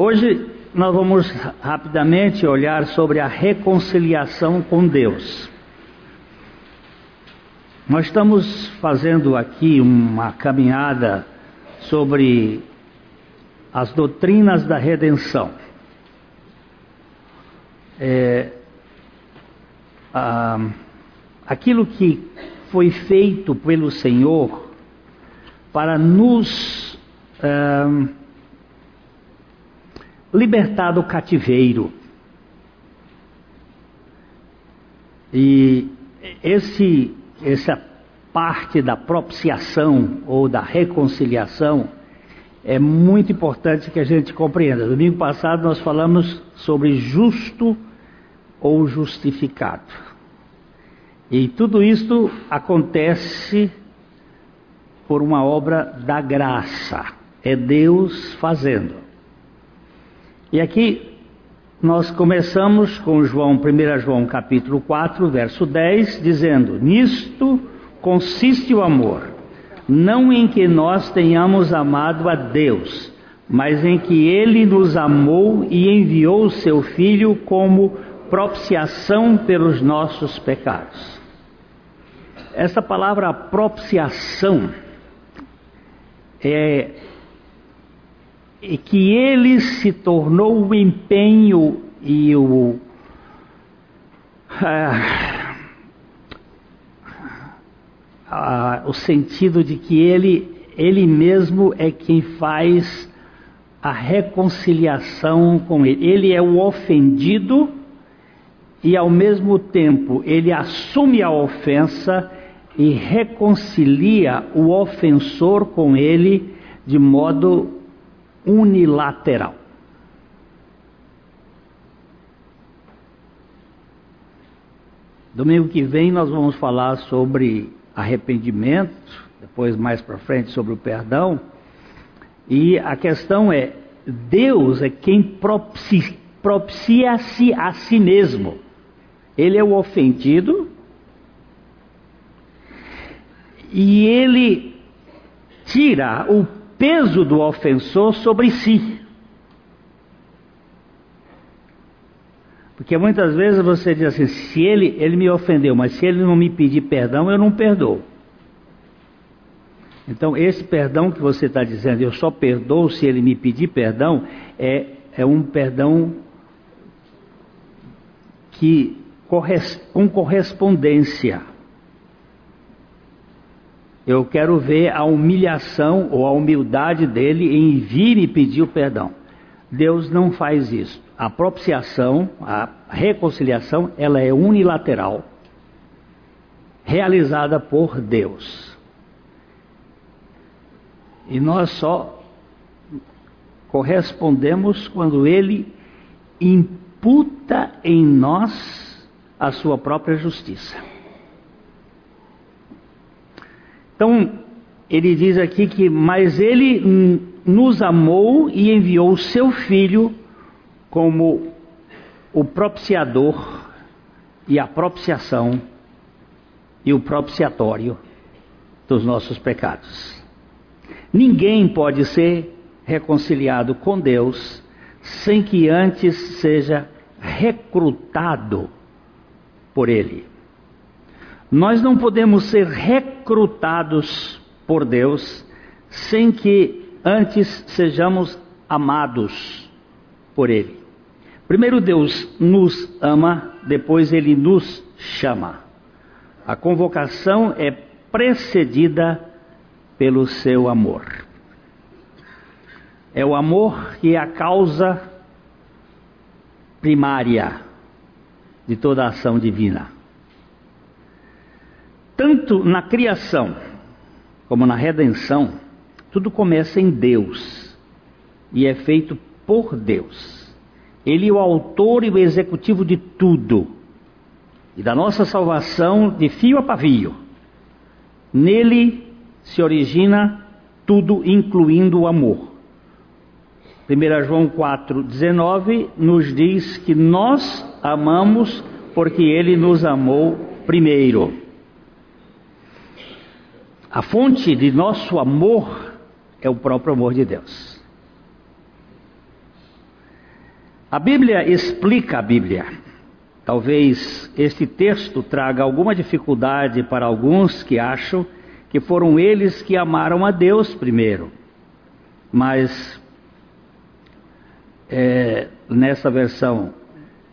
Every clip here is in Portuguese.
Hoje nós vamos rapidamente olhar sobre a reconciliação com Deus. Nós estamos fazendo aqui uma caminhada sobre as doutrinas da redenção. É, ah, aquilo que foi feito pelo Senhor para nos ah, libertar do cativeiro. E esse, essa parte da propiciação ou da reconciliação é muito importante que a gente compreenda. Domingo passado nós falamos sobre justo ou justificado. E tudo isso acontece por uma obra da graça. É Deus fazendo. E aqui nós começamos com João, 1 João capítulo 4, verso 10, dizendo: Nisto consiste o amor, não em que nós tenhamos amado a Deus, mas em que Ele nos amou e enviou o seu Filho como propiciação pelos nossos pecados. Essa palavra propiciação é e que ele se tornou o empenho e o. Ah, ah, o sentido de que ele, ele mesmo é quem faz a reconciliação com ele. Ele é o ofendido e ao mesmo tempo ele assume a ofensa e reconcilia o ofensor com ele de modo unilateral. Domingo que vem nós vamos falar sobre arrependimento, depois mais para frente sobre o perdão. E a questão é: Deus é quem propicia-se a si mesmo. Ele é o ofendido e ele tira o peso do ofensor sobre si. Porque muitas vezes você diz assim: se ele, ele me ofendeu, mas se ele não me pedir perdão, eu não perdoo. Então, esse perdão que você está dizendo, eu só perdoo se ele me pedir perdão, é, é um perdão que com correspondência. Eu quero ver a humilhação ou a humildade dele em vir e pedir o perdão. Deus não faz isso. A propiciação, a reconciliação, ela é unilateral, realizada por Deus. E nós só correspondemos quando Ele imputa em nós a sua própria justiça. Então, ele diz aqui que, mas ele nos amou e enviou o seu filho como o propiciador e a propiciação e o propiciatório dos nossos pecados. Ninguém pode ser reconciliado com Deus sem que antes seja recrutado por Ele. Nós não podemos ser recrutados por Deus sem que antes sejamos amados por Ele. Primeiro Deus nos ama, depois Ele nos chama. A convocação é precedida pelo seu amor. É o amor que é a causa primária de toda a ação divina. Tanto na criação como na redenção, tudo começa em Deus e é feito por Deus. Ele é o autor e o executivo de tudo e da nossa salvação de fio a pavio. Nele se origina tudo, incluindo o amor. 1 João 4,19 nos diz que nós amamos porque ele nos amou primeiro. A fonte de nosso amor é o próprio amor de Deus. A Bíblia explica a Bíblia. Talvez este texto traga alguma dificuldade para alguns que acham que foram eles que amaram a Deus primeiro. Mas é, nessa versão,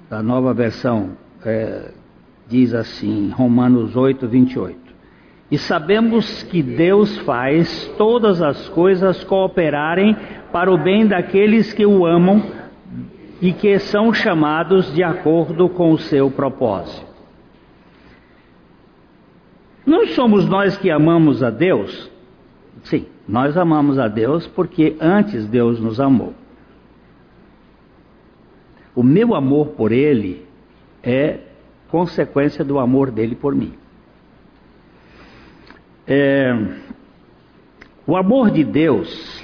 a nova versão, é, diz assim, Romanos 8, 28. E sabemos que Deus faz todas as coisas cooperarem para o bem daqueles que o amam e que são chamados de acordo com o seu propósito. Não somos nós que amamos a Deus? Sim, nós amamos a Deus porque antes Deus nos amou. O meu amor por Ele é consequência do amor dele por mim. É, o amor de Deus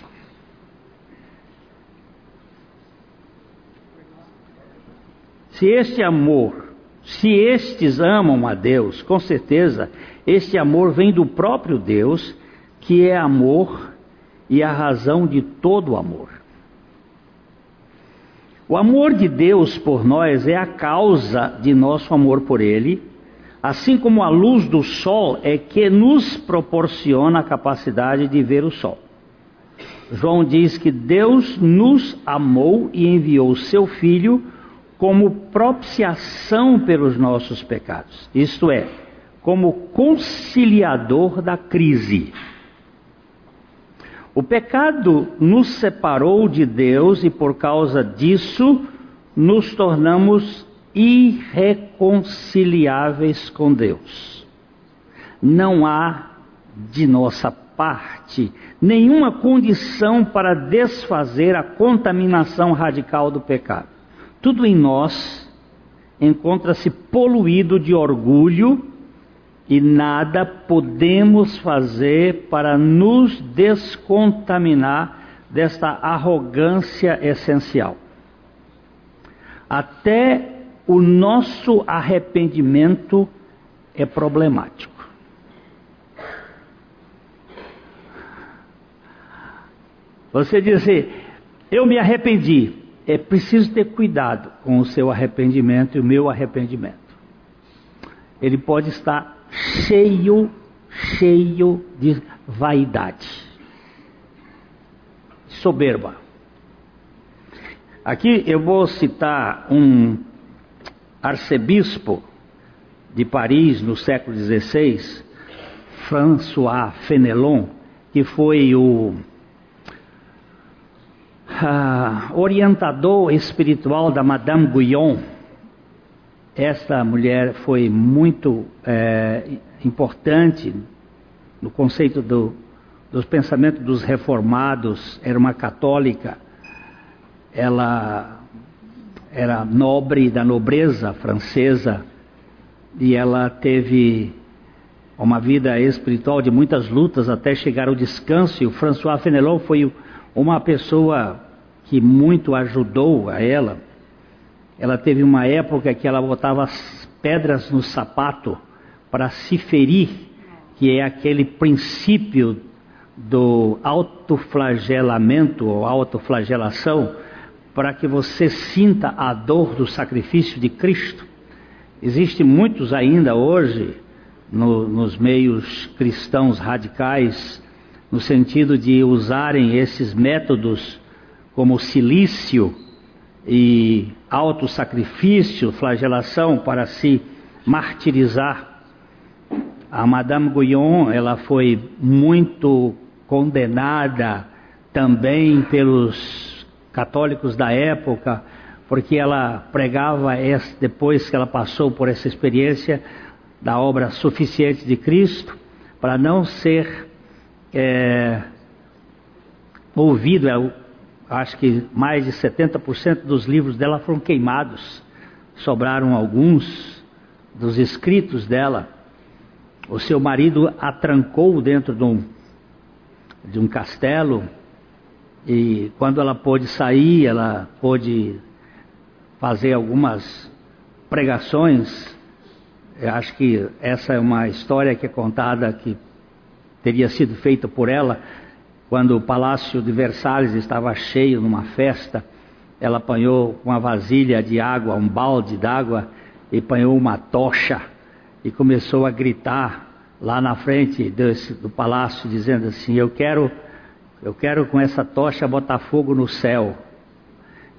se este amor, se estes amam a Deus, com certeza este amor vem do próprio Deus, que é amor e a razão de todo amor. O amor de Deus por nós é a causa de nosso amor por Ele Assim como a luz do sol é que nos proporciona a capacidade de ver o sol. João diz que Deus nos amou e enviou o seu Filho como propiciação pelos nossos pecados, isto é, como conciliador da crise. O pecado nos separou de Deus e por causa disso nos tornamos irreconciliáveis com Deus. Não há de nossa parte nenhuma condição para desfazer a contaminação radical do pecado. Tudo em nós encontra-se poluído de orgulho e nada podemos fazer para nos descontaminar desta arrogância essencial. Até o nosso arrependimento é problemático. Você dizer, eu me arrependi, é preciso ter cuidado com o seu arrependimento e o meu arrependimento. Ele pode estar cheio, cheio de vaidade, soberba. Aqui eu vou citar um arcebispo de Paris no século XVI, François Fenelon, que foi o uh, orientador espiritual da Madame Guyon. Esta mulher foi muito é, importante no conceito do, dos pensamentos dos reformados, era uma católica. Ela era nobre da nobreza francesa e ela teve uma vida espiritual de muitas lutas até chegar ao descanso. E o François Fenelon foi uma pessoa que muito ajudou a ela. Ela teve uma época que ela botava as pedras no sapato para se ferir, que é aquele princípio do autoflagelamento ou autoflagelação para que você sinta a dor do sacrifício de Cristo. Existem muitos ainda hoje no, nos meios cristãos radicais, no sentido de usarem esses métodos como silício e autossacrifício, flagelação para se martirizar. A Madame Guyon, ela foi muito condenada também pelos católicos da época, porque ela pregava depois que ela passou por essa experiência da obra suficiente de Cristo, para não ser é, ouvido. Eu acho que mais de 70% dos livros dela foram queimados, sobraram alguns dos escritos dela. O seu marido a trancou dentro de um, de um castelo e quando ela pôde sair, ela pôde fazer algumas pregações. Eu acho que essa é uma história que é contada que teria sido feita por ela quando o palácio de Versalhes estava cheio numa festa ela apanhou uma vasilha de água, um balde d'água, e apanhou uma tocha e começou a gritar lá na frente do palácio, dizendo assim: Eu quero, eu quero com essa tocha botar fogo no céu.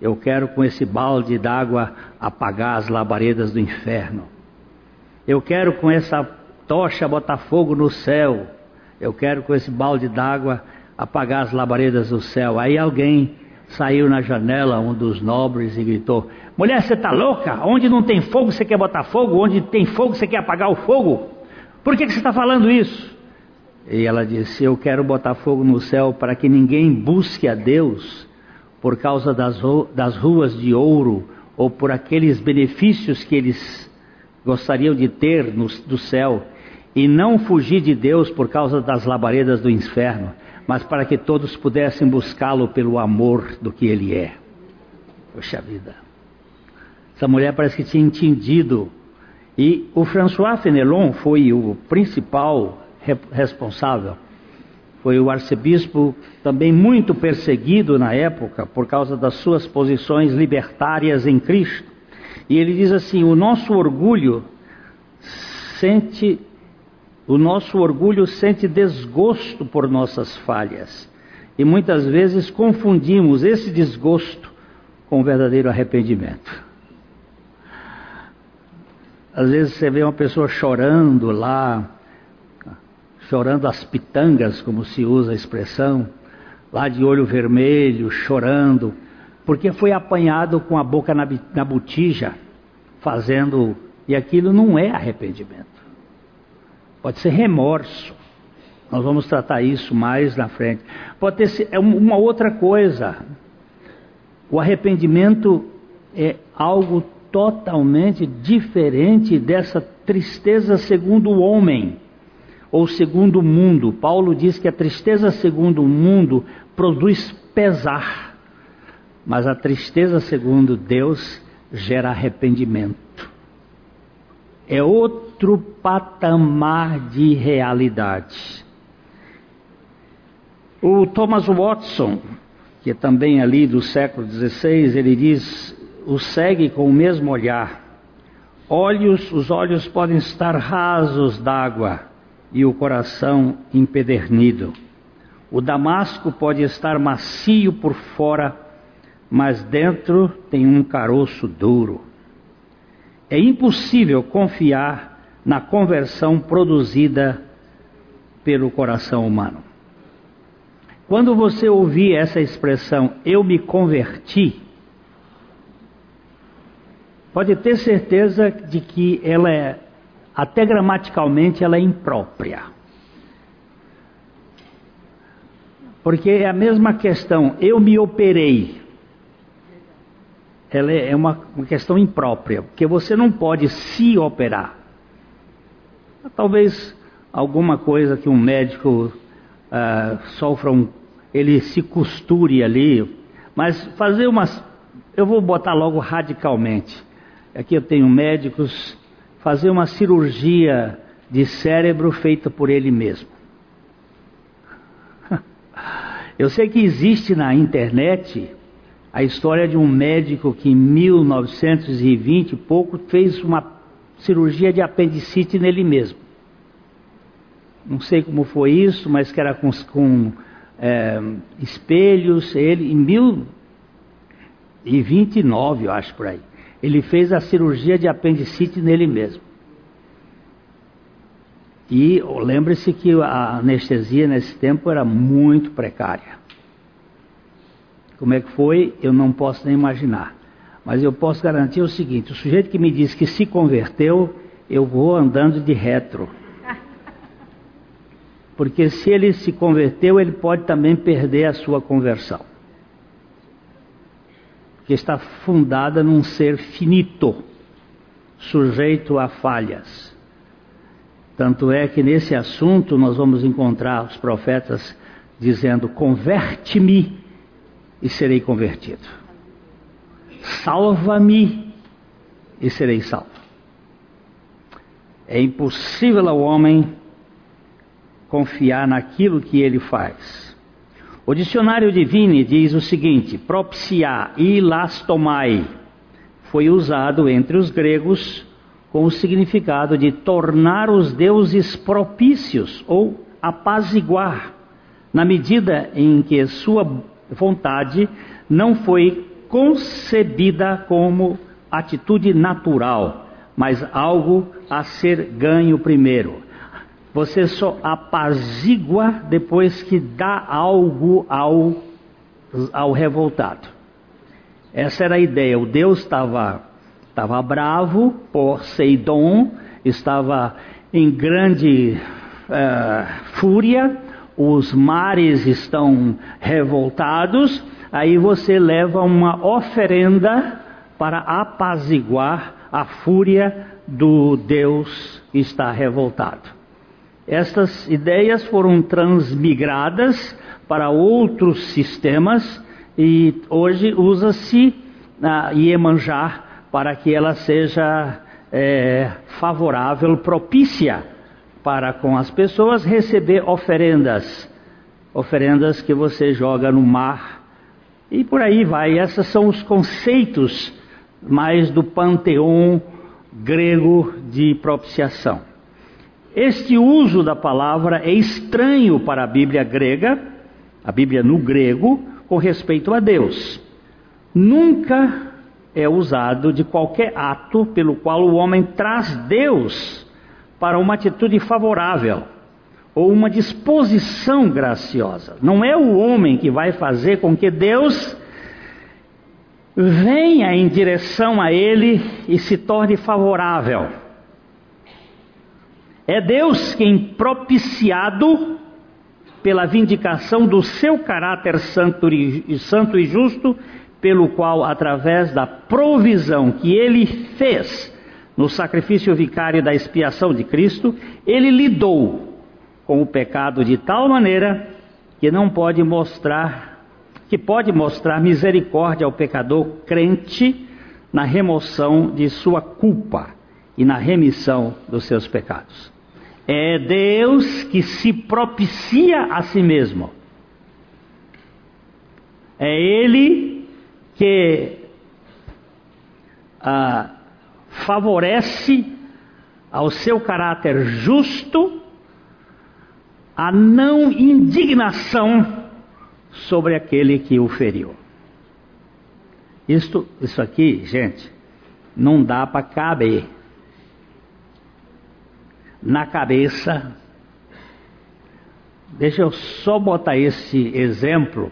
Eu quero com esse balde d'água apagar as labaredas do inferno. Eu quero com essa tocha botar fogo no céu. Eu quero com esse balde d'água apagar as labaredas do céu. Aí alguém saiu na janela, um dos nobres, e gritou: Mulher, você está louca? Onde não tem fogo você quer botar fogo? Onde tem fogo você quer apagar o fogo? Por que, que você está falando isso? E ela disse: Eu quero botar fogo no céu para que ninguém busque a Deus por causa das, das ruas de ouro ou por aqueles benefícios que eles gostariam de ter no, do céu e não fugir de Deus por causa das labaredas do inferno, mas para que todos pudessem buscá-lo pelo amor do que ele é. Poxa vida. Essa mulher parece que tinha entendido. E o François Fenelon foi o principal responsável. Foi o arcebispo também muito perseguido na época por causa das suas posições libertárias em Cristo. E ele diz assim: o nosso orgulho sente o nosso orgulho sente desgosto por nossas falhas. E muitas vezes confundimos esse desgosto com o verdadeiro arrependimento. Às vezes você vê uma pessoa chorando lá, chorando as pitangas, como se usa a expressão, lá de olho vermelho, chorando, porque foi apanhado com a boca na, na botija, fazendo. E aquilo não é arrependimento. Pode ser remorso. Nós vamos tratar isso mais na frente. Pode ter é uma outra coisa. O arrependimento é algo totalmente diferente dessa tristeza segundo o homem ou segundo o mundo. Paulo diz que a tristeza segundo o mundo produz pesar, mas a tristeza segundo Deus gera arrependimento. É outro patamar de realidade. O Thomas Watson, que é também ali do século XVI, ele diz o segue com o mesmo olhar. Olhos, os olhos podem estar rasos d'água e o coração empedernido. O damasco pode estar macio por fora, mas dentro tem um caroço duro. É impossível confiar na conversão produzida pelo coração humano. Quando você ouvir essa expressão, eu me converti, pode ter certeza de que ela é, até gramaticalmente, ela é imprópria. Porque é a mesma questão, eu me operei. Ela é, uma, uma questão imprópria, porque você não pode se operar. Talvez alguma coisa que um médico uh, sofra um, ele se costure ali, mas fazer umas, eu vou botar logo radicalmente. Aqui eu tenho médicos fazer uma cirurgia de cérebro feita por ele mesmo. Eu sei que existe na internet a história de um médico que em 1920 e pouco fez uma cirurgia de apendicite nele mesmo. Não sei como foi isso, mas que era com, com é, espelhos. Ele em 1029, eu acho por aí. Ele fez a cirurgia de apendicite nele mesmo. E lembre-se que a anestesia nesse tempo era muito precária. Como é que foi, eu não posso nem imaginar. Mas eu posso garantir o seguinte: o sujeito que me diz que se converteu, eu vou andando de retro. Porque se ele se converteu, ele pode também perder a sua conversão que está fundada num ser finito, sujeito a falhas. Tanto é que nesse assunto nós vamos encontrar os profetas dizendo: Converte-me e serei convertido. Salva-me e serei salvo. É impossível ao homem confiar naquilo que ele faz. O dicionário Divine diz o seguinte: propsiar e lastomai foi usado entre os gregos com o significado de tornar os deuses propícios ou apaziguar, na medida em que sua vontade não foi concebida como atitude natural, mas algo a ser ganho primeiro. Você só apazigua depois que dá algo ao, ao revoltado. Essa era a ideia. O Deus estava estava bravo por Seidon, estava em grande uh, fúria, os mares estão revoltados, aí você leva uma oferenda para apaziguar a fúria do Deus que está revoltado. Estas ideias foram transmigradas para outros sistemas e hoje usa-se a uh, Iemanjá para que ela seja é, favorável, propícia para com as pessoas receber oferendas, oferendas que você joga no mar e por aí vai. Esses são os conceitos mais do panteão grego de propiciação. Este uso da palavra é estranho para a Bíblia grega, a Bíblia no grego, com respeito a Deus. Nunca é usado de qualquer ato pelo qual o homem traz Deus para uma atitude favorável ou uma disposição graciosa. Não é o homem que vai fazer com que Deus venha em direção a ele e se torne favorável. É Deus quem, propiciado pela vindicação do seu caráter santo e, santo e justo, pelo qual, através da provisão que ele fez no sacrifício vicário da expiação de Cristo, ele lidou com o pecado de tal maneira que não pode mostrar, que pode mostrar misericórdia ao pecador crente na remoção de sua culpa e na remissão dos seus pecados. É Deus que se propicia a si mesmo. É Ele que ah, favorece ao seu caráter justo a não indignação sobre aquele que o feriu. Isto, isso aqui, gente, não dá para caber na cabeça. Deixa eu só botar esse exemplo,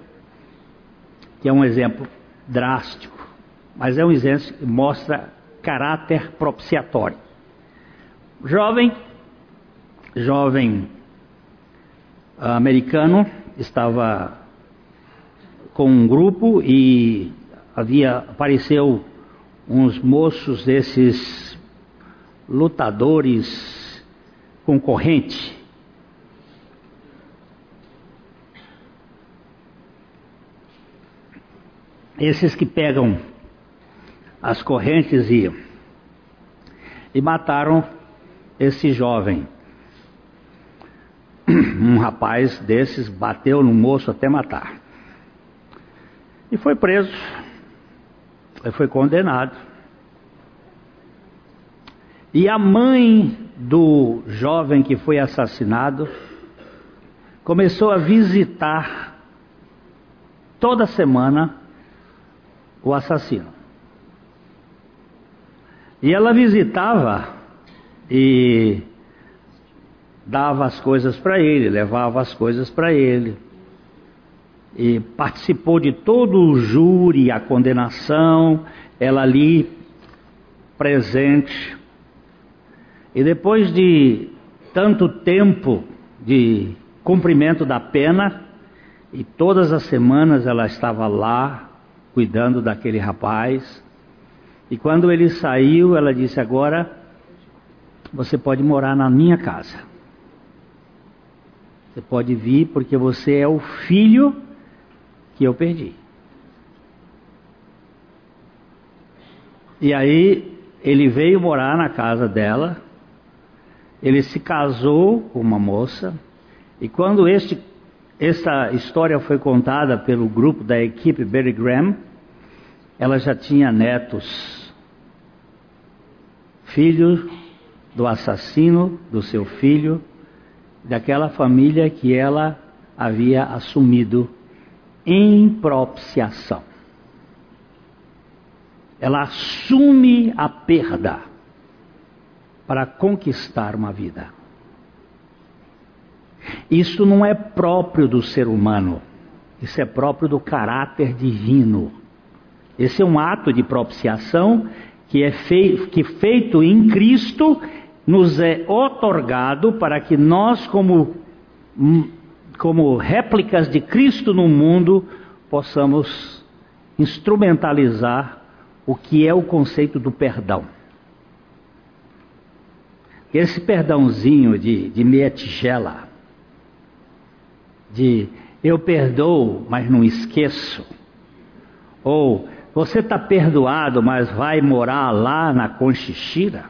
que é um exemplo drástico, mas é um exemplo que mostra caráter propiciatório. Jovem, jovem americano, estava com um grupo e havia apareceu uns moços desses lutadores concorrentes esses que pegam as correntes e, e mataram esse jovem. Um rapaz desses bateu no moço até matar. E foi preso. Foi condenado. E a mãe do jovem que foi assassinado começou a visitar toda semana o assassino. E ela visitava e dava as coisas para ele, levava as coisas para ele. E participou de todo o júri, a condenação, ela ali presente. E depois de tanto tempo de cumprimento da pena, e todas as semanas ela estava lá cuidando daquele rapaz. E quando ele saiu, ela disse: Agora você pode morar na minha casa. Você pode vir porque você é o filho que eu perdi. E aí ele veio morar na casa dela. Ele se casou com uma moça. E quando este essa história foi contada pelo grupo da equipe Berry Graham. Ela já tinha netos, filho do assassino do seu filho, daquela família que ela havia assumido em propiciação. Ela assume a perda para conquistar uma vida. Isso não é próprio do ser humano, isso é próprio do caráter divino. Esse é um ato de propiciação que é feito, que feito em Cristo nos é otorgado para que nós, como, como réplicas de Cristo no mundo, possamos instrumentalizar o que é o conceito do perdão. Esse perdãozinho de, de meia tigela, de eu perdoo, mas não esqueço. Ou você está perdoado, mas vai morar lá na Conchichira.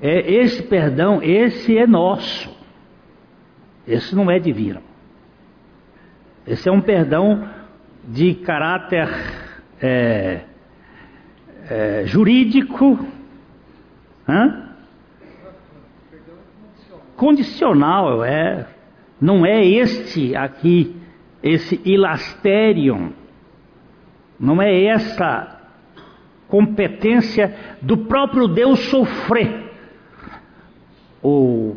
É, esse perdão, esse é nosso. Esse não é divino. Esse é um perdão de caráter é, é, jurídico, hã? condicional, é. Não é este aqui, esse ilasterium, não é essa competência do próprio Deus sofrer. Ou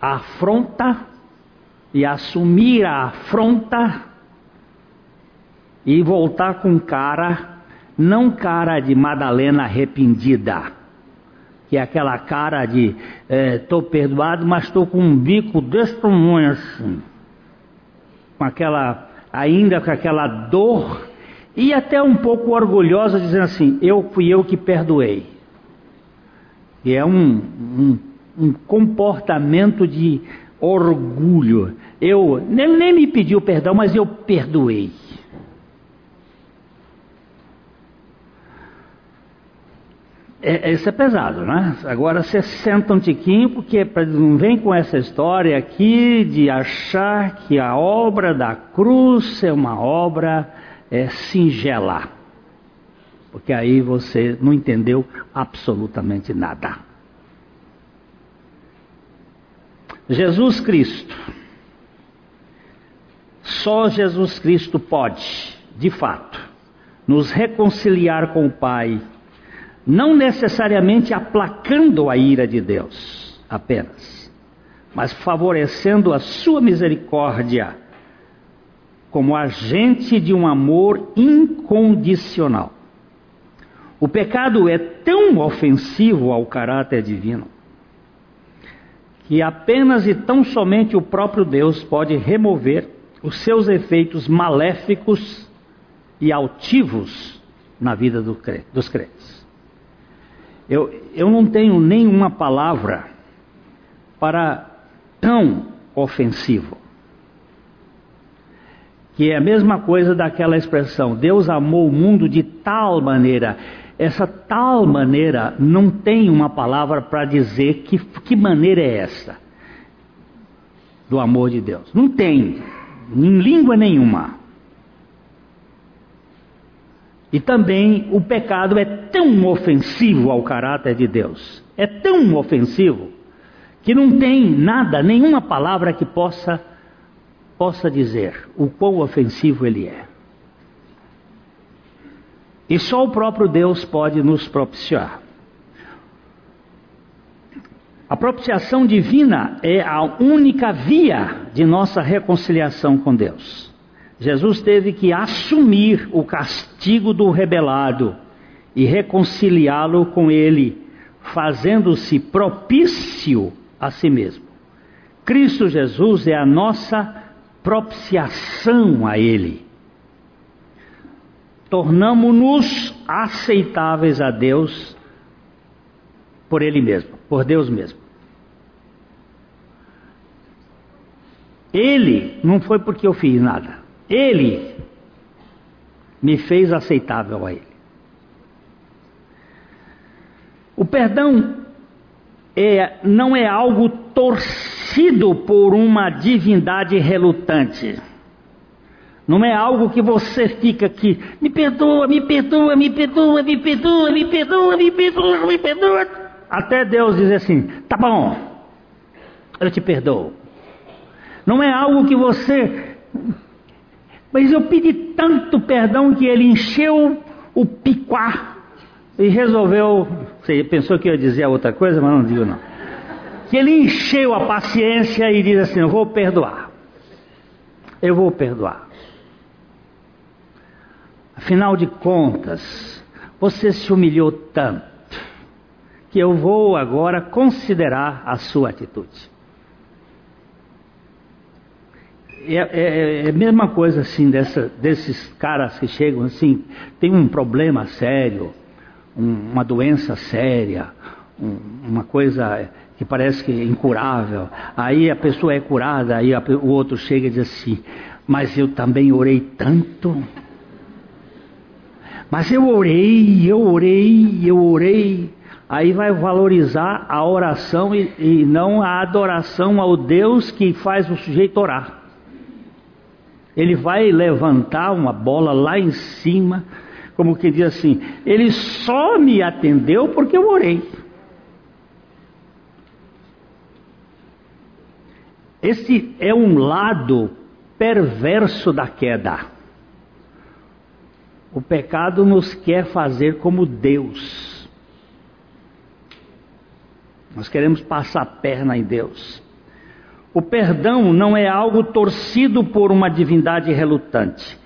afronta e assumir a afronta e voltar com cara, não cara de Madalena arrependida que é aquela cara de estou é, perdoado, mas estou com um bico desse tamanho assim, com aquela, ainda com aquela dor, e até um pouco orgulhosa, dizendo assim: eu fui eu que perdoei. E é um, um, um comportamento de orgulho. Eu, ele nem me pediu perdão, mas eu perdoei. É, isso é pesado, né? Agora você senta um tiquinho, porque não vem com essa história aqui de achar que a obra da cruz é uma obra é, singela. Porque aí você não entendeu absolutamente nada. Jesus Cristo. Só Jesus Cristo pode, de fato, nos reconciliar com o Pai não necessariamente aplacando a ira de Deus apenas, mas favorecendo a sua misericórdia como agente de um amor incondicional. O pecado é tão ofensivo ao caráter divino que apenas e tão somente o próprio Deus pode remover os seus efeitos maléficos e altivos na vida dos crentes. Eu, eu não tenho nenhuma palavra para tão ofensivo. Que é a mesma coisa daquela expressão: Deus amou o mundo de tal maneira. Essa tal maneira não tem uma palavra para dizer que, que maneira é essa do amor de Deus. Não tem, em língua nenhuma. E também o pecado é tão ofensivo ao caráter de Deus, é tão ofensivo, que não tem nada, nenhuma palavra que possa, possa dizer o quão ofensivo ele é. E só o próprio Deus pode nos propiciar. A propiciação divina é a única via de nossa reconciliação com Deus. Jesus teve que assumir o castigo do rebelado e reconciliá-lo com ele, fazendo-se propício a si mesmo. Cristo Jesus é a nossa propiciação a ele. Tornamos-nos aceitáveis a Deus por ele mesmo, por Deus mesmo. Ele não foi porque eu fiz nada. Ele me fez aceitável a Ele. O perdão é, não é algo torcido por uma divindade relutante. Não é algo que você fica aqui, me perdoa, me perdoa, me perdoa, me perdoa, me perdoa, me perdoa, me perdoa. Até Deus dizer assim: tá bom, eu te perdoo. Não é algo que você. Mas eu pedi tanto perdão que ele encheu o piquá e resolveu. Você pensou que eu ia dizer outra coisa, mas não digo não. Que ele encheu a paciência e diz assim: Eu vou perdoar. Eu vou perdoar. Afinal de contas, você se humilhou tanto que eu vou agora considerar a sua atitude. É, é, é, a mesma coisa assim dessa, desses caras que chegam assim, tem um problema sério, um, uma doença séria, um, uma coisa que parece que é incurável. Aí a pessoa é curada, aí a, o outro chega e diz assim: Mas eu também orei tanto. Mas eu orei, eu orei, eu orei. Aí vai valorizar a oração e, e não a adoração ao Deus que faz o sujeito orar. Ele vai levantar uma bola lá em cima, como que diz assim: Ele só me atendeu porque eu orei. Esse é um lado perverso da queda. O pecado nos quer fazer como Deus. Nós queremos passar a perna em Deus. O perdão não é algo torcido por uma divindade relutante.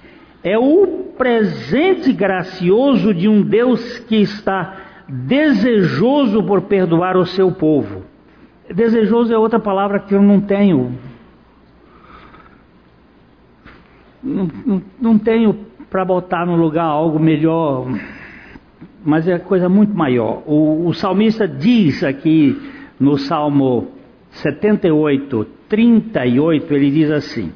É o presente gracioso de um Deus que está desejoso por perdoar o seu povo. Desejoso é outra palavra que eu não tenho. Não, não, não tenho para botar no lugar algo melhor, mas é coisa muito maior. O, o salmista diz aqui no Salmo 78, 38, ele diz assim: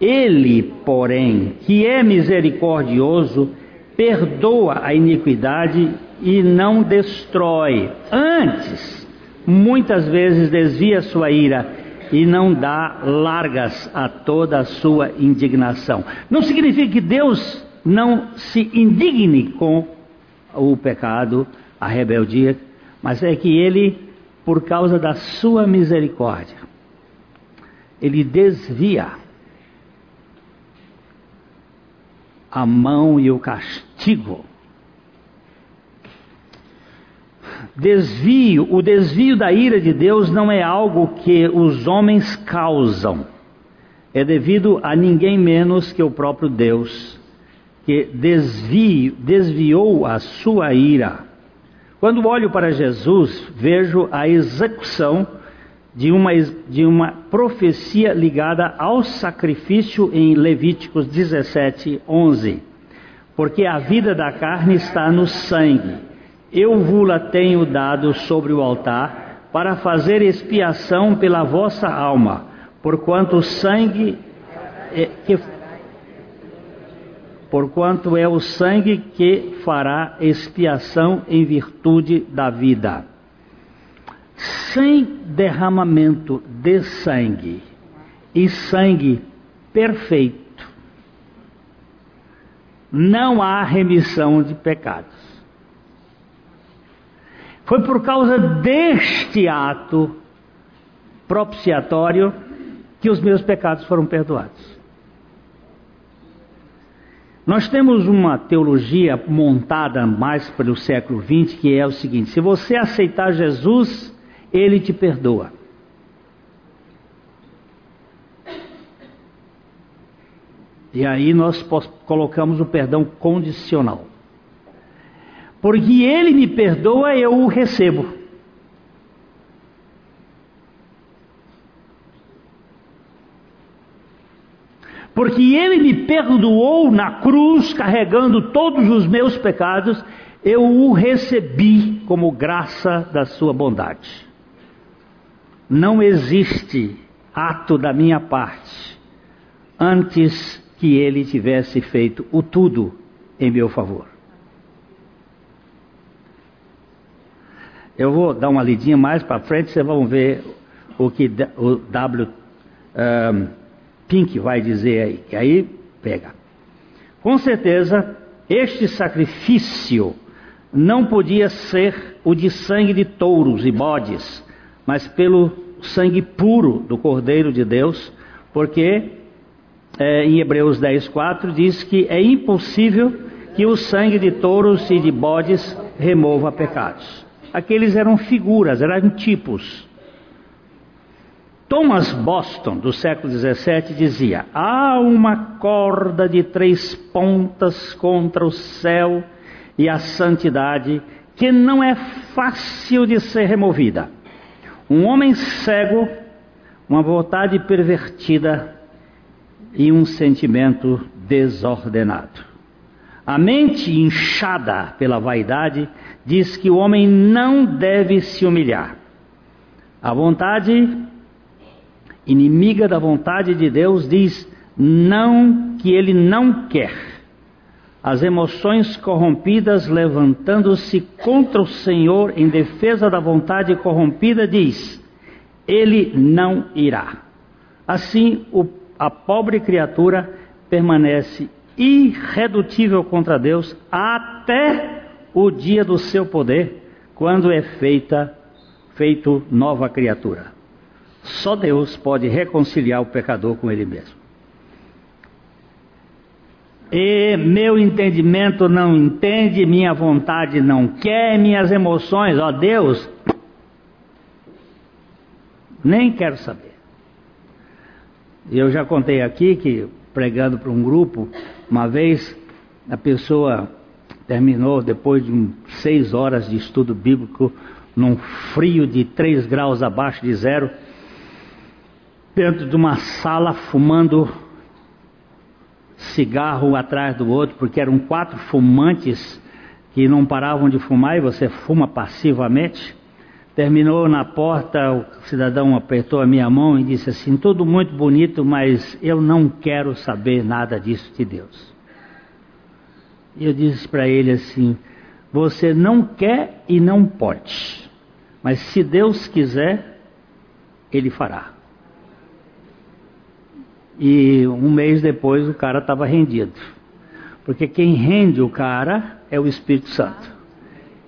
Ele, porém, que é misericordioso, perdoa a iniquidade e não destrói. Antes, muitas vezes desvia sua ira e não dá largas a toda a sua indignação. Não significa que Deus não se indigne com o pecado, a rebeldia, mas é que ele, por causa da sua misericórdia, ele desvia a mão e o castigo. Desvio, o desvio da ira de Deus não é algo que os homens causam, é devido a ninguém menos que o próprio Deus, que desvio, desviou a sua ira. Quando olho para Jesus, vejo a execução de uma, de uma profecia ligada ao sacrifício em Levíticos 17, 11. Porque a vida da carne está no sangue. Eu vos-la tenho dado sobre o altar para fazer expiação pela vossa alma, porquanto o sangue é, que porquanto é o sangue que fará expiação em virtude da vida sem derramamento de sangue e sangue perfeito, não há remissão de pecados. Foi por causa deste ato propiciatório que os meus pecados foram perdoados. Nós temos uma teologia montada mais pelo século XX que é o seguinte: se você aceitar Jesus, ele te perdoa. E aí nós colocamos o perdão condicional. Porque ele me perdoa, eu o recebo. Porque ele me perdoou na cruz, carregando todos os meus pecados, eu o recebi como graça da sua bondade. Não existe ato da minha parte antes que ele tivesse feito o tudo em meu favor. Eu vou dar uma lidinha mais para frente, vocês vão ver o que o W. Um, Pink vai dizer aí, que aí pega. Com certeza, este sacrifício não podia ser o de sangue de touros e bodes, mas pelo sangue puro do Cordeiro de Deus, porque é, em Hebreus 10,4 diz que é impossível que o sangue de touros e de bodes remova pecados. Aqueles eram figuras, eram tipos. Thomas Boston, do século XVII, dizia: há uma corda de três pontas contra o céu e a santidade que não é fácil de ser removida. Um homem cego, uma vontade pervertida e um sentimento desordenado. A mente inchada pela vaidade diz que o homem não deve se humilhar. A vontade inimiga da vontade de Deus, diz não que ele não quer. As emoções corrompidas levantando-se contra o Senhor em defesa da vontade corrompida, diz: ele não irá. Assim, o, a pobre criatura permanece irredutível contra Deus até o dia do seu poder, quando é feita feito nova criatura. Só Deus pode reconciliar o pecador com ele mesmo. E meu entendimento não entende, minha vontade não quer, minhas emoções, ó Deus, nem quero saber. Eu já contei aqui que, pregando para um grupo, uma vez a pessoa terminou, depois de seis horas de estudo bíblico, num frio de três graus abaixo de zero, dentro de uma sala fumando cigarro atrás do outro, porque eram quatro fumantes que não paravam de fumar e você fuma passivamente. Terminou na porta, o cidadão apertou a minha mão e disse assim: Tudo muito bonito, mas eu não quero saber nada disso de Deus. E eu disse para ele assim: Você não quer e não pode, mas se Deus quiser, Ele fará. E um mês depois o cara estava rendido. Porque quem rende o cara é o Espírito Santo.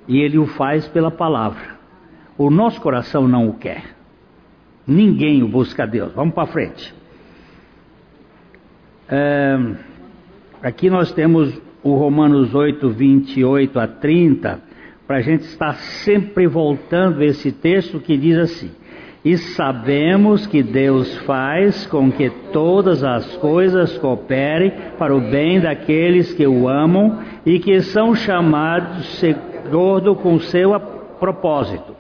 E ele o faz pela palavra. O nosso coração não o quer. Ninguém o busca a Deus. Vamos para frente. É, aqui nós temos o Romanos 8, 28 a 30, para a gente estar sempre voltando esse texto que diz assim: e sabemos que Deus faz com que todas as coisas cooperem para o bem daqueles que o amam e que são chamados acordo com seu propósito.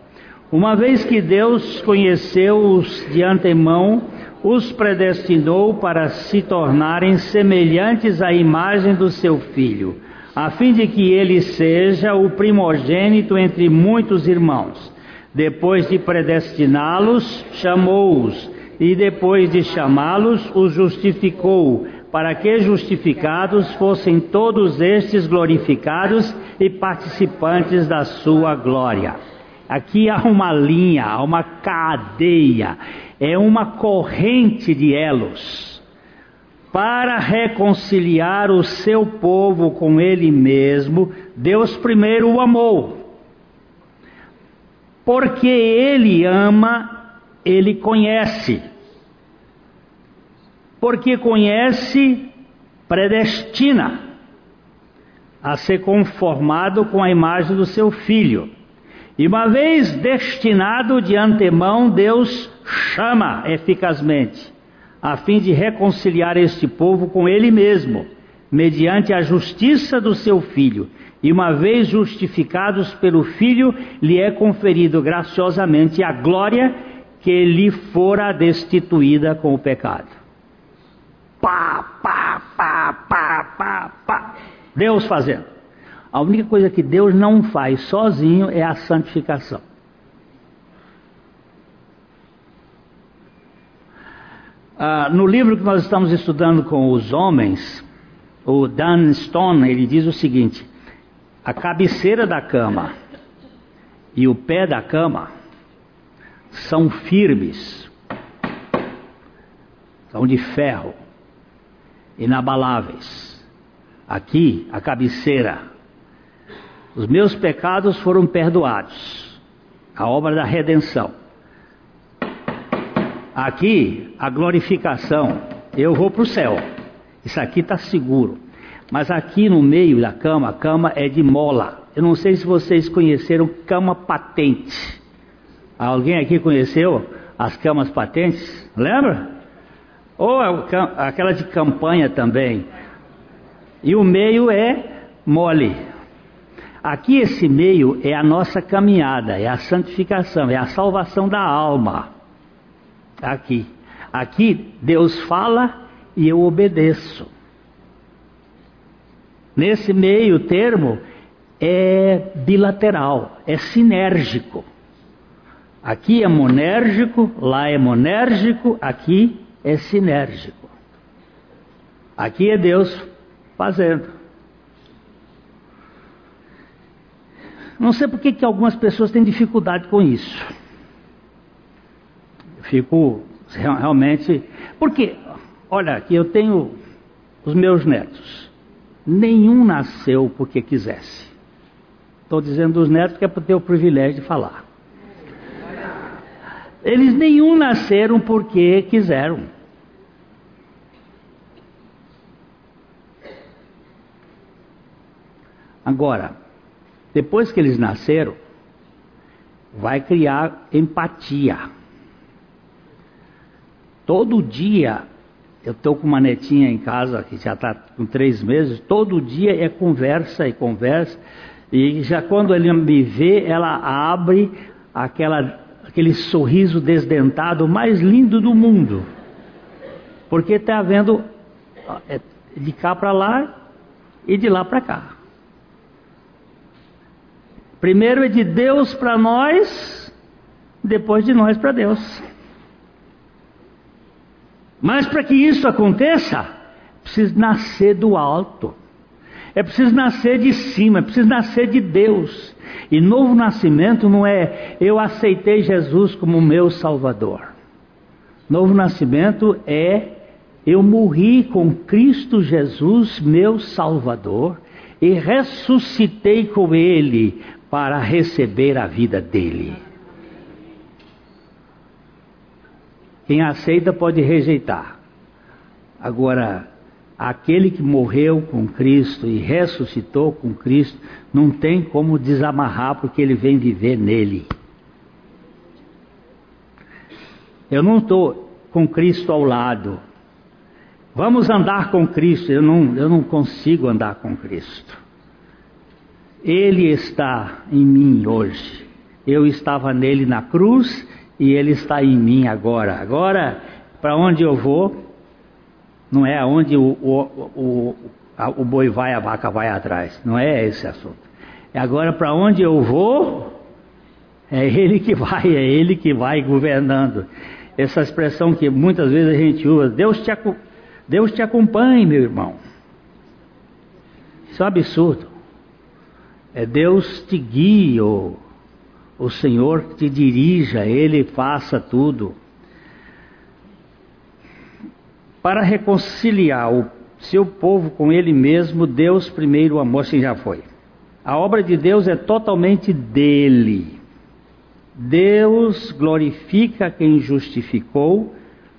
Uma vez que Deus conheceu-os de antemão, os predestinou para se tornarem semelhantes à imagem do seu filho, a fim de que ele seja o primogênito entre muitos irmãos. Depois de predestiná-los, chamou-os, e depois de chamá-los, os justificou, para que justificados fossem todos estes glorificados e participantes da sua glória. Aqui há uma linha, há uma cadeia, é uma corrente de elos para reconciliar o seu povo com ele mesmo. Deus primeiro o amou porque ele ama, ele conhece. Porque conhece, predestina a ser conformado com a imagem do seu filho. E uma vez destinado de antemão, Deus chama eficazmente, a fim de reconciliar este povo com ele mesmo, mediante a justiça do seu filho e uma vez justificados pelo Filho, lhe é conferido graciosamente a glória que lhe fora destituída com o pecado. Pá, pá, pá, pá, pá, pá. Deus fazendo. A única coisa que Deus não faz sozinho é a santificação. Ah, no livro que nós estamos estudando com os homens, o Dan Stone, ele diz o seguinte: a cabeceira da cama e o pé da cama são firmes, são de ferro, inabaláveis. Aqui, a cabeceira. Os meus pecados foram perdoados. A obra da redenção. Aqui, a glorificação. Eu vou para o céu. Isso aqui está seguro. Mas aqui no meio da cama, a cama é de mola. Eu não sei se vocês conheceram cama patente. Alguém aqui conheceu as camas patentes? Lembra? Ou aquela de campanha também. E o meio é mole. Aqui esse meio é a nossa caminhada, é a santificação, é a salvação da alma. Aqui. Aqui Deus fala e eu obedeço. Nesse meio termo é bilateral, é sinérgico. Aqui é monérgico, lá é monérgico, aqui é sinérgico. Aqui é Deus fazendo. Não sei por que, algumas pessoas têm dificuldade com isso. Eu fico realmente. Porque, olha, aqui eu tenho os meus netos. Nenhum nasceu porque quisesse. Estou dizendo dos netos que é para ter o privilégio de falar. Eles nenhum nasceram porque quiseram. Agora, depois que eles nasceram, vai criar empatia. Todo dia, eu estou com uma netinha em casa que já está com três meses, todo dia é conversa e conversa, e já quando ele me vê, ela abre aquela aquele sorriso desdentado mais lindo do mundo. Porque está vendo é, de cá para lá e de lá para cá. Primeiro é de Deus para nós, depois de nós para Deus. Mas para que isso aconteça, precisa nascer do alto. É preciso nascer de cima, é preciso nascer de Deus. E novo nascimento não é eu aceitei Jesus como meu Salvador. Novo nascimento é eu morri com Cristo Jesus, meu Salvador, e ressuscitei com Ele para receber a vida dele. Quem aceita pode rejeitar. Agora, aquele que morreu com Cristo e ressuscitou com Cristo, não tem como desamarrar porque ele vem viver nele. Eu não estou com Cristo ao lado. Vamos andar com Cristo. Eu não, eu não consigo andar com Cristo. Ele está em mim hoje. Eu estava nele na cruz e ele está em mim agora. Agora, para onde eu vou, não é aonde o, o, o, o boi vai, a vaca vai atrás. Não é esse assunto. É agora para onde eu vou, é ele que vai, é ele que vai governando. Essa expressão que muitas vezes a gente usa, Deus te, Deus te acompanhe, meu irmão. Isso é um absurdo. É Deus te guia, o Senhor te dirija, Ele faça tudo. Para reconciliar o seu povo com ele mesmo, Deus primeiro amou, assim já foi. A obra de Deus é totalmente dele. Deus glorifica quem justificou,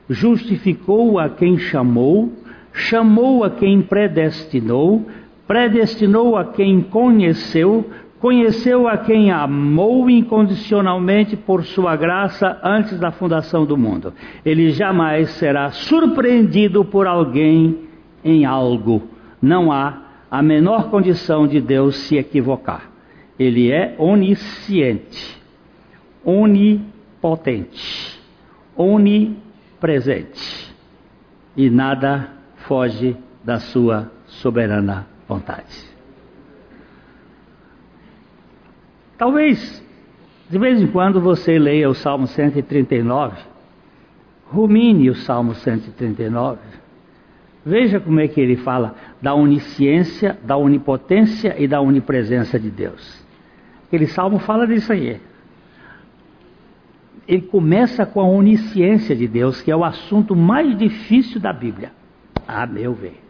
justificou a quem chamou, chamou a quem predestinou, predestinou a quem conheceu, conheceu a quem amou incondicionalmente por sua graça antes da fundação do mundo. Ele jamais será surpreendido por alguém em algo. Não há a menor condição de Deus se equivocar. Ele é onisciente, onipotente, onipresente. E nada foge da sua soberana vontade. Talvez, de vez em quando, você leia o Salmo 139, rumine o Salmo 139, veja como é que ele fala da onisciência, da onipotência e da onipresença de Deus. Aquele salmo fala disso aí. ele começa com a onisciência de Deus, que é o assunto mais difícil da Bíblia, a meu ver.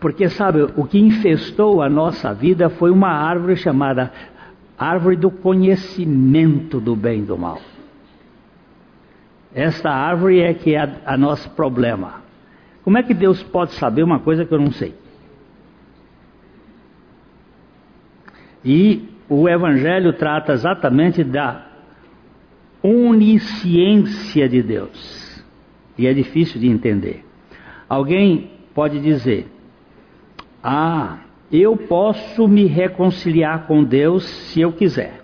Porque sabe, o que infestou a nossa vida foi uma árvore chamada árvore do conhecimento do bem e do mal. Esta árvore é que é a, a nosso problema. Como é que Deus pode saber uma coisa que eu não sei? E o Evangelho trata exatamente da onisciência de Deus. E é difícil de entender. Alguém pode dizer: Ah, eu posso me reconciliar com Deus se eu quiser.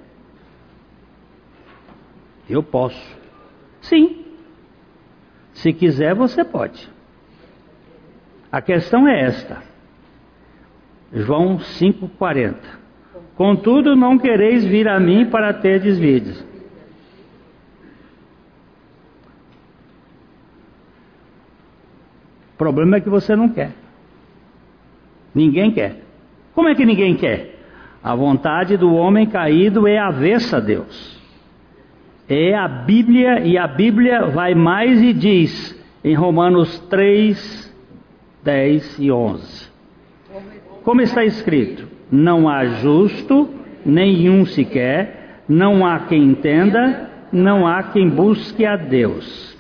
Eu posso. Sim. Se quiser, você pode. A questão é esta. João 5,40. Contudo, não quereis vir a mim para ter desvides. O problema é que você não quer. Ninguém quer. Como é que ninguém quer? A vontade do homem caído é avessa a Deus é a Bíblia, e a Bíblia vai mais e diz em Romanos 3, 10 e 11: Como está escrito: Não há justo, nenhum sequer, não há quem entenda, não há quem busque a Deus.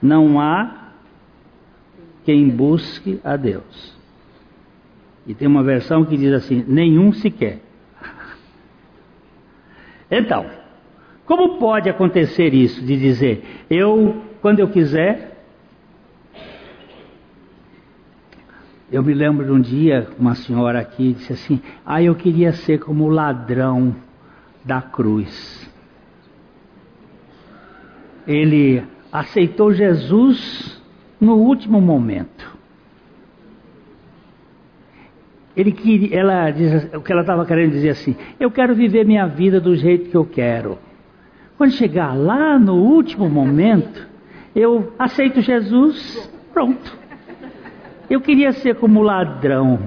Não há quem busque a Deus. E tem uma versão que diz assim: nenhum sequer. Então, como pode acontecer isso de dizer, eu, quando eu quiser. Eu me lembro de um dia, uma senhora aqui disse assim: Ah, eu queria ser como o ladrão da cruz. Ele aceitou Jesus no último momento. Ele queria, ela diz, o que ela estava querendo dizer assim: Eu quero viver minha vida do jeito que eu quero. Quando chegar lá no último momento, eu aceito Jesus, pronto. Eu queria ser como ladrão.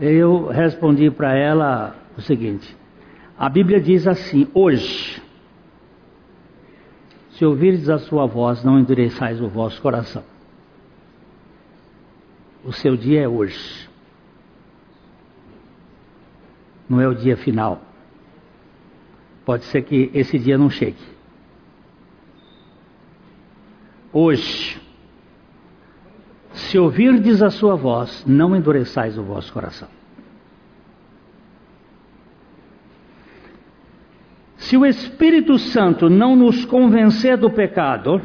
Eu respondi para ela o seguinte: a Bíblia diz assim: hoje, se ouvirdes a sua voz, não endureçais o vosso coração. O seu dia é hoje, não é o dia final. Pode ser que esse dia não chegue. Hoje, se ouvirdes a sua voz, não endureçais o vosso coração. Se o Espírito Santo não nos convencer do pecado,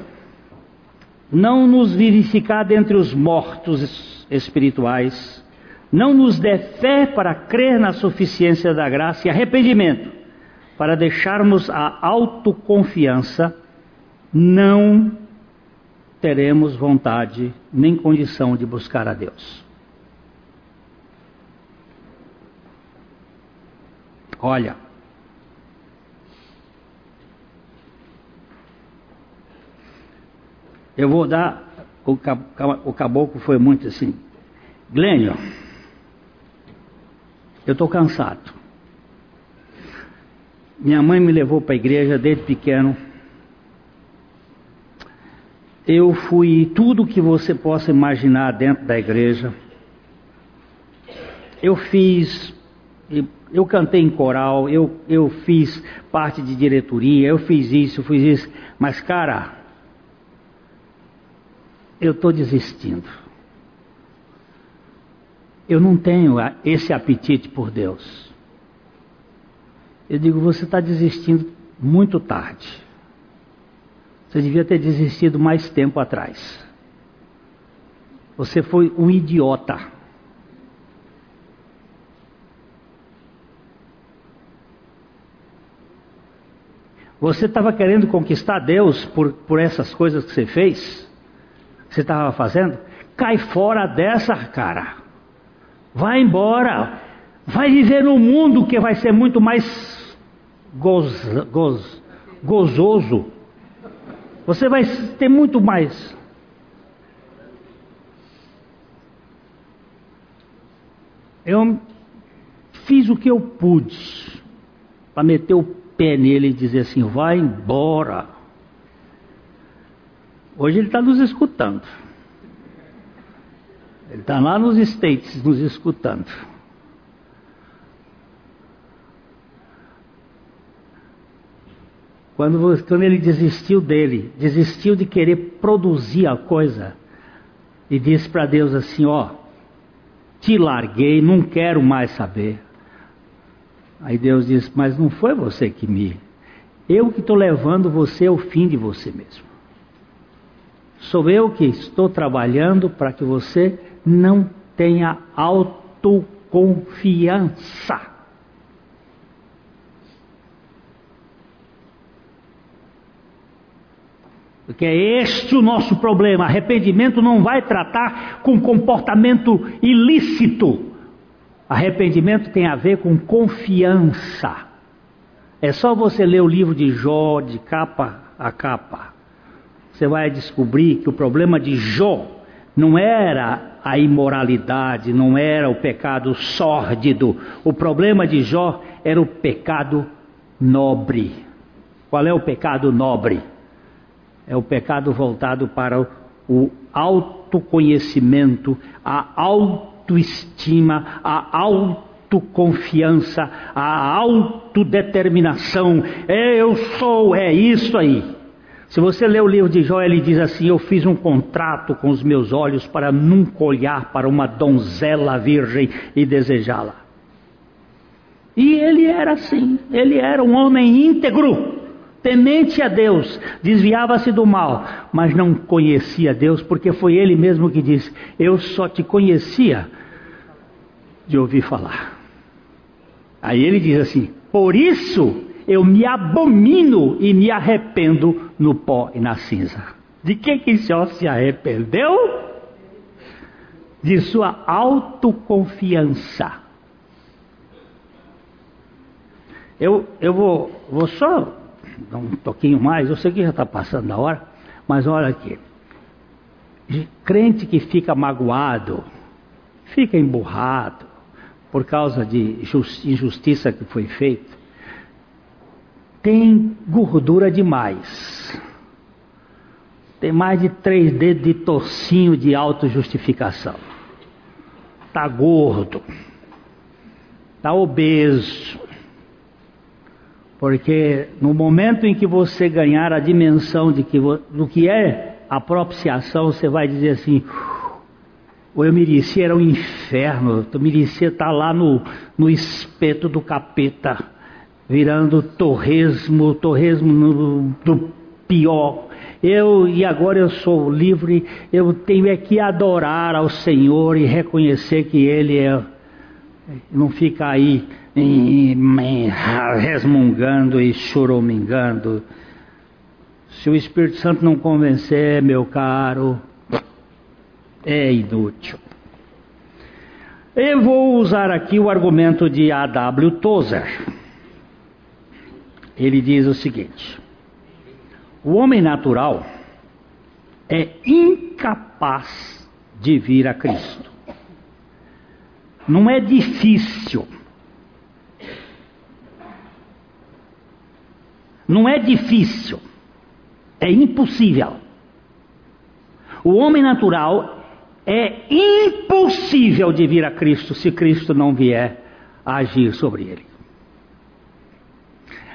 não nos vivificar dentre os mortos espirituais, não nos der fé para crer na suficiência da graça e arrependimento, para deixarmos a autoconfiança, não teremos vontade nem condição de buscar a Deus. Olha, eu vou dar. O caboclo foi muito assim. Glênio, eu estou cansado. Minha mãe me levou para a igreja desde pequeno. Eu fui tudo que você possa imaginar dentro da igreja. Eu fiz, eu cantei em coral, eu, eu fiz parte de diretoria, eu fiz isso, eu fiz isso. Mas, cara, eu estou desistindo. Eu não tenho esse apetite por Deus. Eu digo, você está desistindo muito tarde. Você devia ter desistido mais tempo atrás. Você foi um idiota. Você estava querendo conquistar Deus por, por essas coisas que você fez? Você estava fazendo? Cai fora dessa, cara. Vai embora. Vai viver no mundo que vai ser muito mais goz, goz, gozoso, você vai ter muito mais. Eu fiz o que eu pude para meter o pé nele e dizer assim: vai embora. Hoje ele está nos escutando. Ele está lá nos States nos escutando. Quando, quando ele desistiu dele, desistiu de querer produzir a coisa, e disse para Deus assim: Ó, te larguei, não quero mais saber. Aí Deus disse: Mas não foi você que me. Eu que estou levando você ao fim de você mesmo. Sou eu que estou trabalhando para que você não tenha autoconfiança. Porque é este o nosso problema. Arrependimento não vai tratar com comportamento ilícito. Arrependimento tem a ver com confiança. É só você ler o livro de Jó de capa a capa. Você vai descobrir que o problema de Jó não era a imoralidade, não era o pecado sórdido. O problema de Jó era o pecado nobre. Qual é o pecado nobre? é o pecado voltado para o autoconhecimento, a autoestima, a autoconfiança, a autodeterminação. É, eu sou, é isso aí. Se você ler o livro de Jó, ele diz assim: Eu fiz um contrato com os meus olhos para nunca olhar para uma donzela virgem e desejá-la. E ele era assim, ele era um homem íntegro temente a Deus, desviava-se do mal, mas não conhecia Deus, porque foi ele mesmo que disse: Eu só te conhecia de ouvir falar. Aí ele diz assim: Por isso eu me abomino e me arrependo no pó e na cinza. De que que Jó se arrependeu? De sua autoconfiança. Eu, eu vou, vou só dar um toquinho mais, eu sei que já está passando da hora, mas olha aqui. Crente que fica magoado, fica emburrado por causa de injustiça que foi feita, tem gordura demais. Tem mais de três dedos de torcinho de autojustificação. Está gordo. Está obeso porque no momento em que você ganhar a dimensão de que, do que é a propiciação, você vai dizer assim: o eu merecia era um inferno, eu merecia estar lá no, no espeto do capeta, virando torresmo, torresmo do pior. Eu e agora eu sou livre, eu tenho é que adorar ao Senhor e reconhecer que Ele é, não fica aí resmungando e choromingando. Se o Espírito Santo não convencer, meu caro, é inútil. Eu vou usar aqui o argumento de A.W. Tozer. Ele diz o seguinte: o homem natural é incapaz de vir a Cristo. Não é difícil Não é difícil, é impossível. O homem natural é impossível de vir a Cristo se Cristo não vier a agir sobre ele.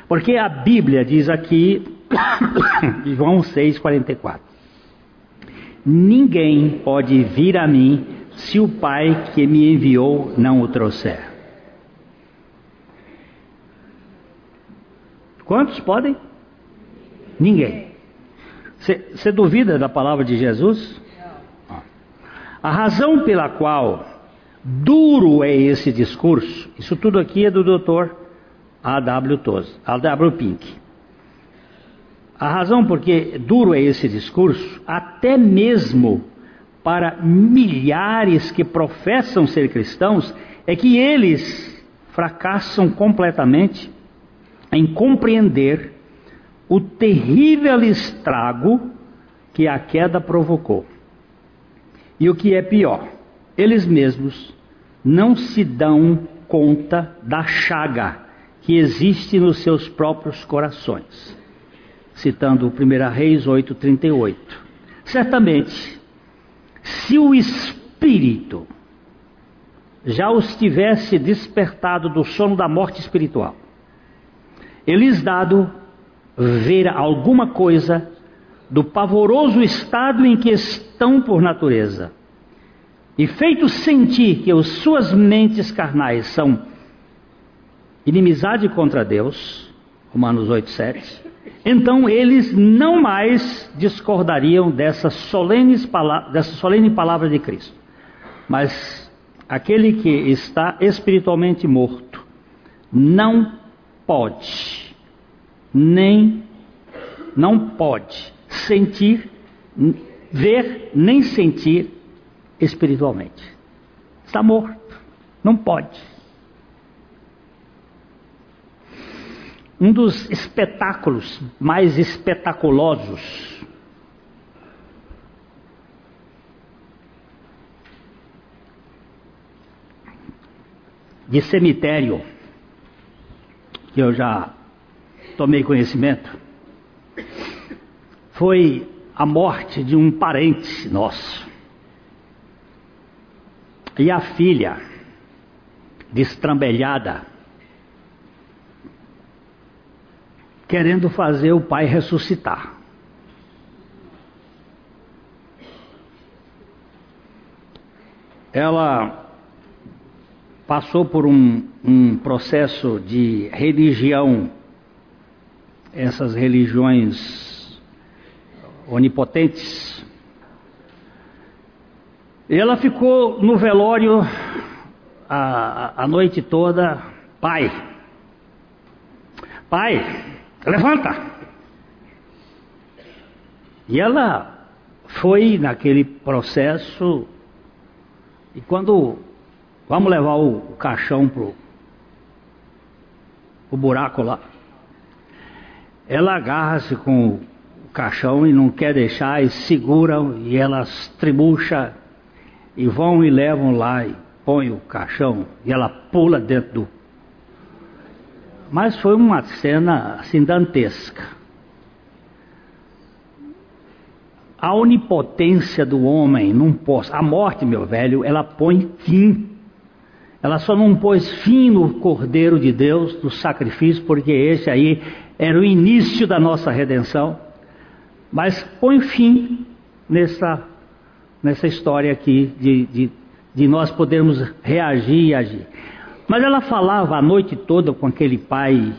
Porque a Bíblia diz aqui, João 6,44: Ninguém pode vir a mim se o Pai que me enviou não o trouxer. Quantos podem? Ninguém. Você duvida da palavra de Jesus? A razão pela qual duro é esse discurso, isso tudo aqui é do Dr. A.W. Toz, A.W. Pink. A razão porque duro é esse discurso, até mesmo para milhares que professam ser cristãos, é que eles fracassam completamente em compreender o terrível estrago que a queda provocou. E o que é pior, eles mesmos não se dão conta da chaga que existe nos seus próprios corações. Citando 1 Reis 8,38. Certamente, se o Espírito já os tivesse despertado do sono da morte espiritual, eles dado ver alguma coisa do pavoroso estado em que estão por natureza, e feito sentir que as suas mentes carnais são inimizade contra Deus, Romanos 8, 7, então eles não mais discordariam dessa solene, dessa solene palavra de Cristo. Mas aquele que está espiritualmente morto não pode, nem não pode sentir, ver, nem sentir espiritualmente. Está morto, não pode. Um dos espetáculos mais espetaculosos. De cemitério. Que eu já tomei conhecimento. Foi a morte de um parente nosso. E a filha, destrambelhada, querendo fazer o pai ressuscitar. Ela passou por um, um processo de religião, essas religiões onipotentes. Ela ficou no velório a, a noite toda, pai, pai, levanta. E ela foi naquele processo, e quando vamos levar o, o caixão pro o buraco lá, ela agarra-se com o caixão e não quer deixar, e seguram, e elas tribucha e vão e levam lá e põe o caixão, e ela pula dentro do mas foi uma cena assim dantesca. A onipotência do homem não pôs. A morte, meu velho, ela põe fim. Ela só não pôs fim no Cordeiro de Deus, do sacrifício, porque esse aí era o início da nossa redenção. Mas põe fim nessa, nessa história aqui de, de, de nós podermos reagir e agir. Mas ela falava a noite toda com aquele pai,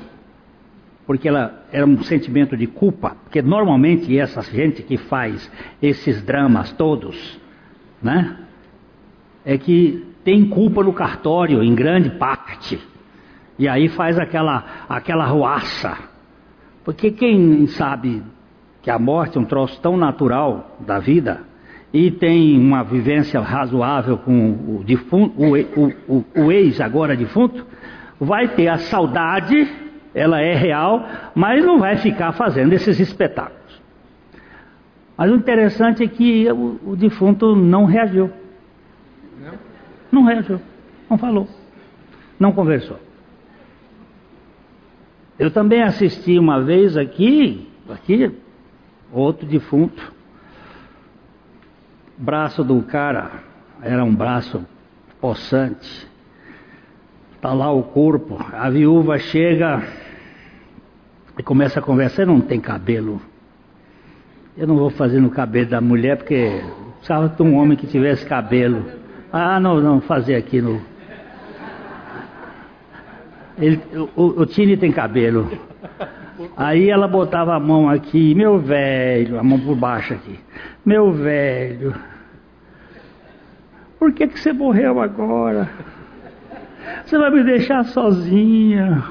porque ela era um sentimento de culpa, porque normalmente essa gente que faz esses dramas todos, né, é que tem culpa no cartório em grande parte. E aí faz aquela aquela ruaça. Porque quem sabe que a morte é um troço tão natural da vida, e tem uma vivência razoável com o, defunto, o, o, o ex agora defunto, vai ter a saudade, ela é real, mas não vai ficar fazendo esses espetáculos. Mas o interessante é que o, defunto não reagiu. Não reagiu, não falou, não conversou. Eu também assisti uma vez aqui, aqui, outro defunto, braço do cara era um braço possante. Está lá o corpo. A viúva chega e começa a conversar. não tem cabelo. Eu não vou fazer no cabelo da mulher porque precisava de um homem que tivesse cabelo. Ah, não, não, fazer aqui no. Ele, o, o Tini tem cabelo. Aí ela botava a mão aqui, meu velho, a mão por baixo aqui. Meu velho, por que, que você morreu agora? Você vai me deixar sozinha.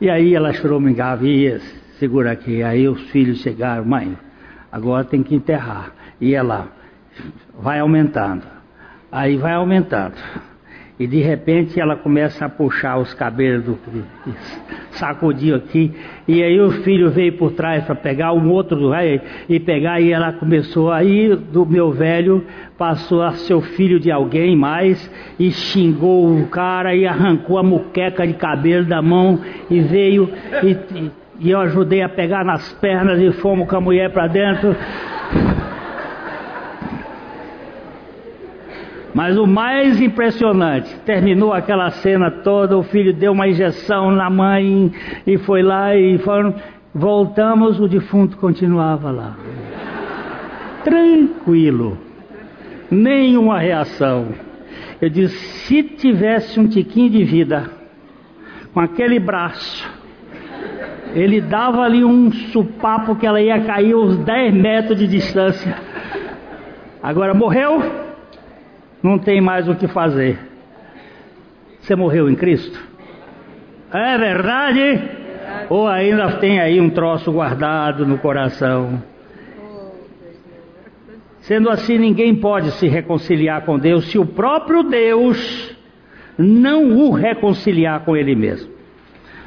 E aí ela chorou, me e segura aqui. Aí os filhos chegaram, mãe, agora tem que enterrar. E ela vai aumentando. Aí vai aumentando. E de repente ela começa a puxar os cabelos do sacudiu aqui. E aí o filho veio por trás para pegar um outro do rei e pegar e ela começou aí do meu velho passou a ser o filho de alguém mais e xingou o cara e arrancou a muqueca de cabelo da mão e veio e, e eu ajudei a pegar nas pernas e fomos com a mulher para dentro. Mas o mais impressionante, terminou aquela cena toda, o filho deu uma injeção na mãe e foi lá e foram, voltamos, o defunto continuava lá. Tranquilo. Nenhuma reação. Eu disse, se tivesse um tiquinho de vida, com aquele braço, ele dava ali um supapo que ela ia cair uns 10 metros de distância. Agora morreu? Não tem mais o que fazer. Você morreu em Cristo? É verdade? Ou ainda tem aí um troço guardado no coração? Sendo assim, ninguém pode se reconciliar com Deus se o próprio Deus não o reconciliar com Ele mesmo.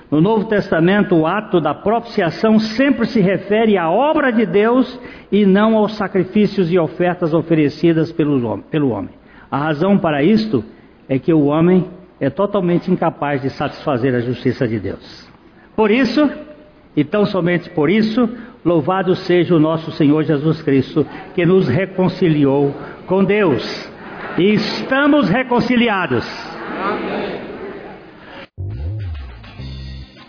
No Novo Testamento, o ato da propiciação sempre se refere à obra de Deus e não aos sacrifícios e ofertas oferecidas pelo homem. A razão para isto é que o homem é totalmente incapaz de satisfazer a justiça de Deus. Por isso, e tão somente por isso, louvado seja o nosso Senhor Jesus Cristo, que nos reconciliou com Deus. E estamos reconciliados.